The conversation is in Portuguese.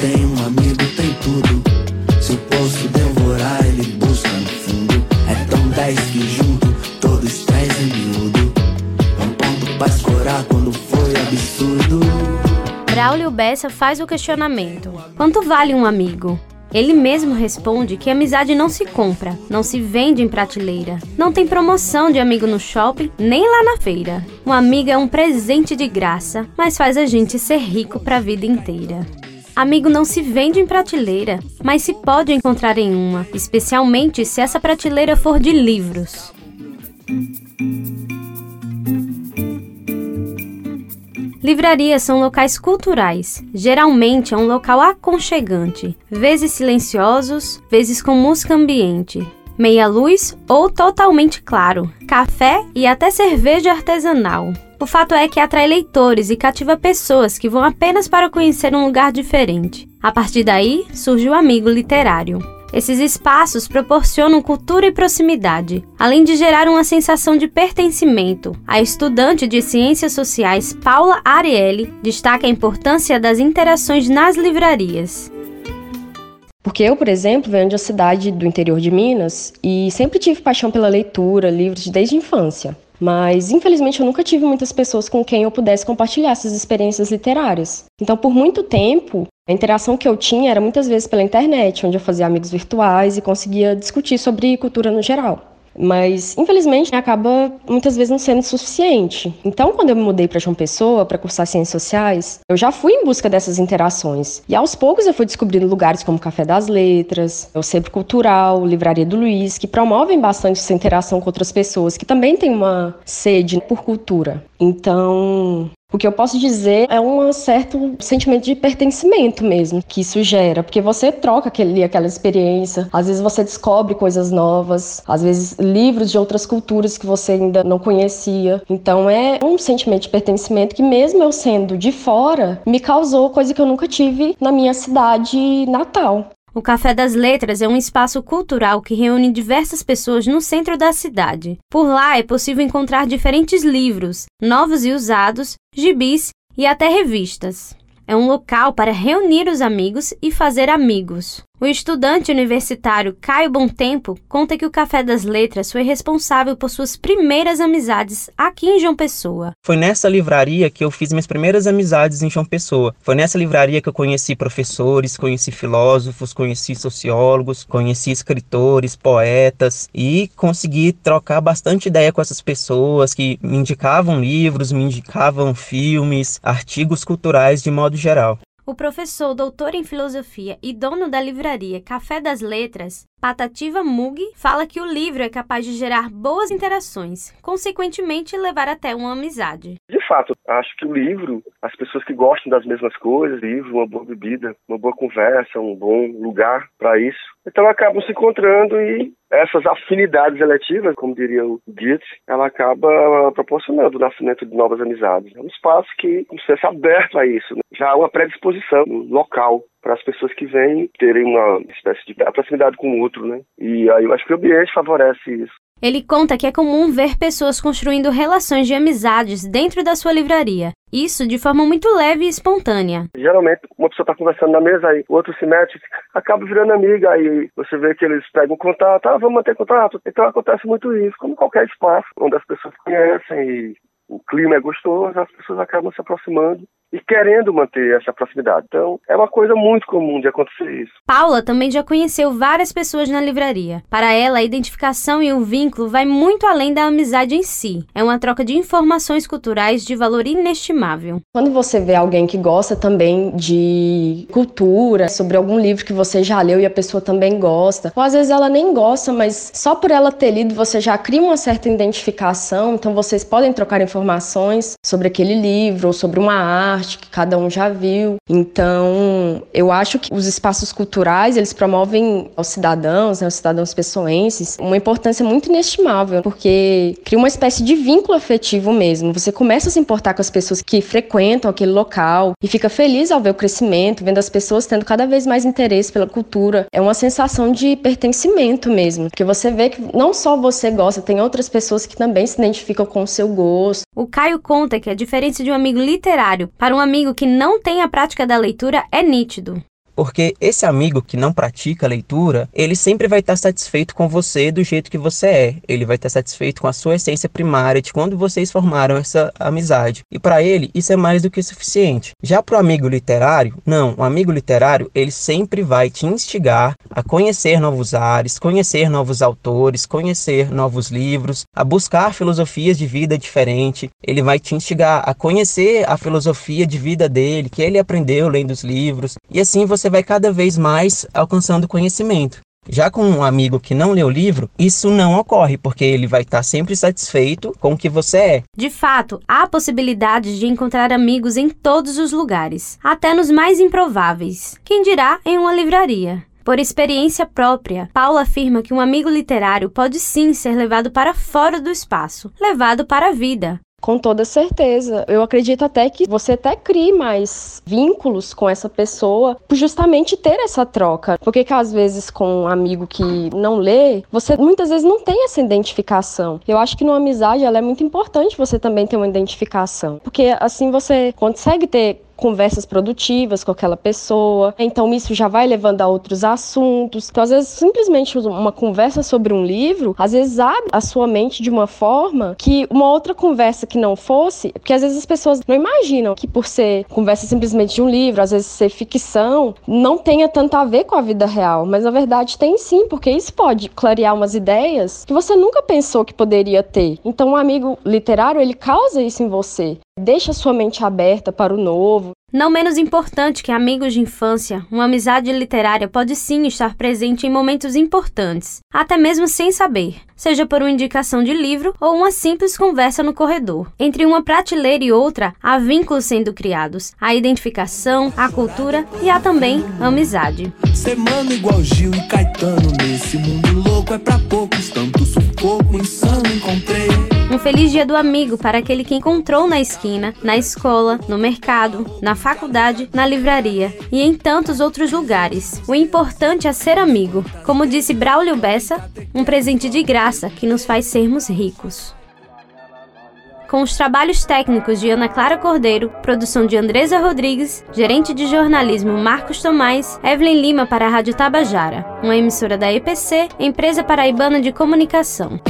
tem um amigo, tem tudo. Se o devorar, ele busca no fundo. É tão dez que junto, todo estresse é miúdo. Um ponto pra escorar quando foi absurdo. Braulio Bessa faz o questionamento: quanto vale um amigo? Ele mesmo responde que amizade não se compra, não se vende em prateleira, não tem promoção de amigo no shopping, nem lá na feira. Um amigo é um presente de graça, mas faz a gente ser rico para a vida inteira. Amigo não se vende em prateleira, mas se pode encontrar em uma, especialmente se essa prateleira for de livros. Livrarias são locais culturais. Geralmente é um local aconchegante, vezes silenciosos, vezes com música ambiente, meia luz ou totalmente claro, café e até cerveja artesanal. O fato é que atrai leitores e cativa pessoas que vão apenas para conhecer um lugar diferente. A partir daí surge o amigo literário. Esses espaços proporcionam cultura e proximidade, além de gerar uma sensação de pertencimento. A estudante de Ciências Sociais Paula Ariely destaca a importância das interações nas livrarias. Porque eu, por exemplo, venho de uma cidade do interior de Minas e sempre tive paixão pela leitura, livros desde a infância. Mas, infelizmente, eu nunca tive muitas pessoas com quem eu pudesse compartilhar essas experiências literárias. Então, por muito tempo, a interação que eu tinha era muitas vezes pela internet, onde eu fazia amigos virtuais e conseguia discutir sobre cultura no geral. Mas, infelizmente, acaba muitas vezes não sendo suficiente. Então, quando eu me mudei para João Pessoa para cursar Ciências Sociais, eu já fui em busca dessas interações. E aos poucos eu fui descobrindo lugares como Café das Letras, o Centro Cultural, Livraria do Luiz, que promovem bastante essa interação com outras pessoas, que também têm uma sede por cultura. Então, o que eu posso dizer é um certo sentimento de pertencimento mesmo que isso gera, porque você troca aquele, aquela experiência, às vezes você descobre coisas novas, às vezes livros de outras culturas que você ainda não conhecia. Então é um sentimento de pertencimento que mesmo eu sendo de fora, me causou coisa que eu nunca tive na minha cidade natal. O Café das Letras é um espaço cultural que reúne diversas pessoas no centro da cidade. Por lá é possível encontrar diferentes livros, novos e usados, gibis e até revistas. É um local para reunir os amigos e fazer amigos. O estudante universitário Caio Tempo conta que o Café das Letras foi responsável por suas primeiras amizades aqui em João Pessoa. Foi nessa livraria que eu fiz minhas primeiras amizades em João Pessoa. Foi nessa livraria que eu conheci professores, conheci filósofos, conheci sociólogos, conheci escritores, poetas e consegui trocar bastante ideia com essas pessoas que me indicavam livros, me indicavam filmes, artigos culturais de modo geral. O professor, doutor em filosofia e dono da livraria Café das Letras, Patativa Mug, fala que o livro é capaz de gerar boas interações, consequentemente levar até uma amizade. Fato, acho que o livro, as pessoas que gostam das mesmas coisas, livro, uma boa bebida, uma boa conversa, um bom lugar para isso, então acabam se encontrando e essas afinidades eletivas, como diria o Goethe, ela acaba proporcionando o nascimento de novas amizades. É um espaço que precisa ser aberto a isso. Né? Já há uma predisposição local para as pessoas que vêm terem uma espécie de proximidade com o outro, né? E aí eu acho que o ambiente favorece isso. Ele conta que é comum ver pessoas construindo relações de amizades dentro da sua livraria. Isso de forma muito leve e espontânea. Geralmente, uma pessoa está conversando na mesa, aí o outro se mete, acaba virando amiga, aí você vê que eles pegam contato, ah, vamos manter contato. Então acontece muito isso, como qualquer espaço onde as pessoas conhecem e o clima é gostoso, as pessoas acabam se aproximando e querendo manter essa proximidade. Então, é uma coisa muito comum de acontecer isso. Paula também já conheceu várias pessoas na livraria. Para ela, a identificação e o vínculo vai muito além da amizade em si. É uma troca de informações culturais de valor inestimável. Quando você vê alguém que gosta também de cultura, sobre algum livro que você já leu e a pessoa também gosta, ou às vezes ela nem gosta, mas só por ela ter lido você já cria uma certa identificação, então vocês podem trocar informações sobre aquele livro ou sobre uma arte arte que cada um já viu. Então, eu acho que os espaços culturais, eles promovem aos cidadãos, né, aos cidadãos pessoenses, uma importância muito inestimável, porque cria uma espécie de vínculo afetivo mesmo. Você começa a se importar com as pessoas que frequentam aquele local e fica feliz ao ver o crescimento, vendo as pessoas tendo cada vez mais interesse pela cultura. É uma sensação de pertencimento mesmo, porque você vê que não só você gosta, tem outras pessoas que também se identificam com o seu gosto. O Caio conta que a diferença de um amigo literário para um amigo que não tem a prática da leitura é nítido. Porque esse amigo que não pratica a leitura, ele sempre vai estar satisfeito com você do jeito que você é. Ele vai estar satisfeito com a sua essência primária de quando vocês formaram essa amizade. E para ele, isso é mais do que suficiente. Já para o amigo literário, não. O amigo literário, ele sempre vai te instigar a conhecer novos ares, conhecer novos autores, conhecer novos livros, a buscar filosofias de vida diferente. Ele vai te instigar a conhecer a filosofia de vida dele, que ele aprendeu lendo os livros, e assim você vai cada vez mais alcançando conhecimento. Já com um amigo que não lê o livro, isso não ocorre, porque ele vai estar sempre satisfeito com o que você é. De fato, há possibilidade de encontrar amigos em todos os lugares, até nos mais improváveis. Quem dirá em uma livraria? Por experiência própria, Paula afirma que um amigo literário pode sim ser levado para fora do espaço, levado para a vida. Com toda certeza. Eu acredito até que você até crie mais vínculos com essa pessoa por justamente ter essa troca. Porque que às vezes com um amigo que não lê, você muitas vezes não tem essa identificação. Eu acho que numa amizade ela é muito importante você também ter uma identificação. Porque assim você consegue ter conversas produtivas com aquela pessoa. Então isso já vai levando a outros assuntos. Então às vezes simplesmente uma conversa sobre um livro, às vezes abre a sua mente de uma forma que uma outra conversa que não fosse, porque às vezes as pessoas não imaginam que por ser conversa simplesmente de um livro, às vezes ser ficção, não tenha tanto a ver com a vida real, mas na verdade tem sim, porque isso pode clarear umas ideias que você nunca pensou que poderia ter. Então um amigo literário, ele causa isso em você. Deixa sua mente aberta para o novo. Não menos importante que amigos de infância, uma amizade literária pode sim estar presente em momentos importantes, até mesmo sem saber, seja por uma indicação de livro ou uma simples conversa no corredor. Entre uma prateleira e outra, há vínculos sendo criados, a identificação, a cultura e há também a amizade. Semana igual Gil e Caetano nesse mundo louco é pra poucos, tanto sufoco insano. Um feliz dia do amigo para aquele que encontrou na esquina, na escola, no mercado, na faculdade, na livraria e em tantos outros lugares. O importante é ser amigo. Como disse Braulio Bessa, um presente de graça que nos faz sermos ricos. Com os trabalhos técnicos de Ana Clara Cordeiro, produção de Andresa Rodrigues, gerente de jornalismo Marcos Tomás, Evelyn Lima para a Rádio Tabajara, uma emissora da EPC, Empresa Paraibana de Comunicação.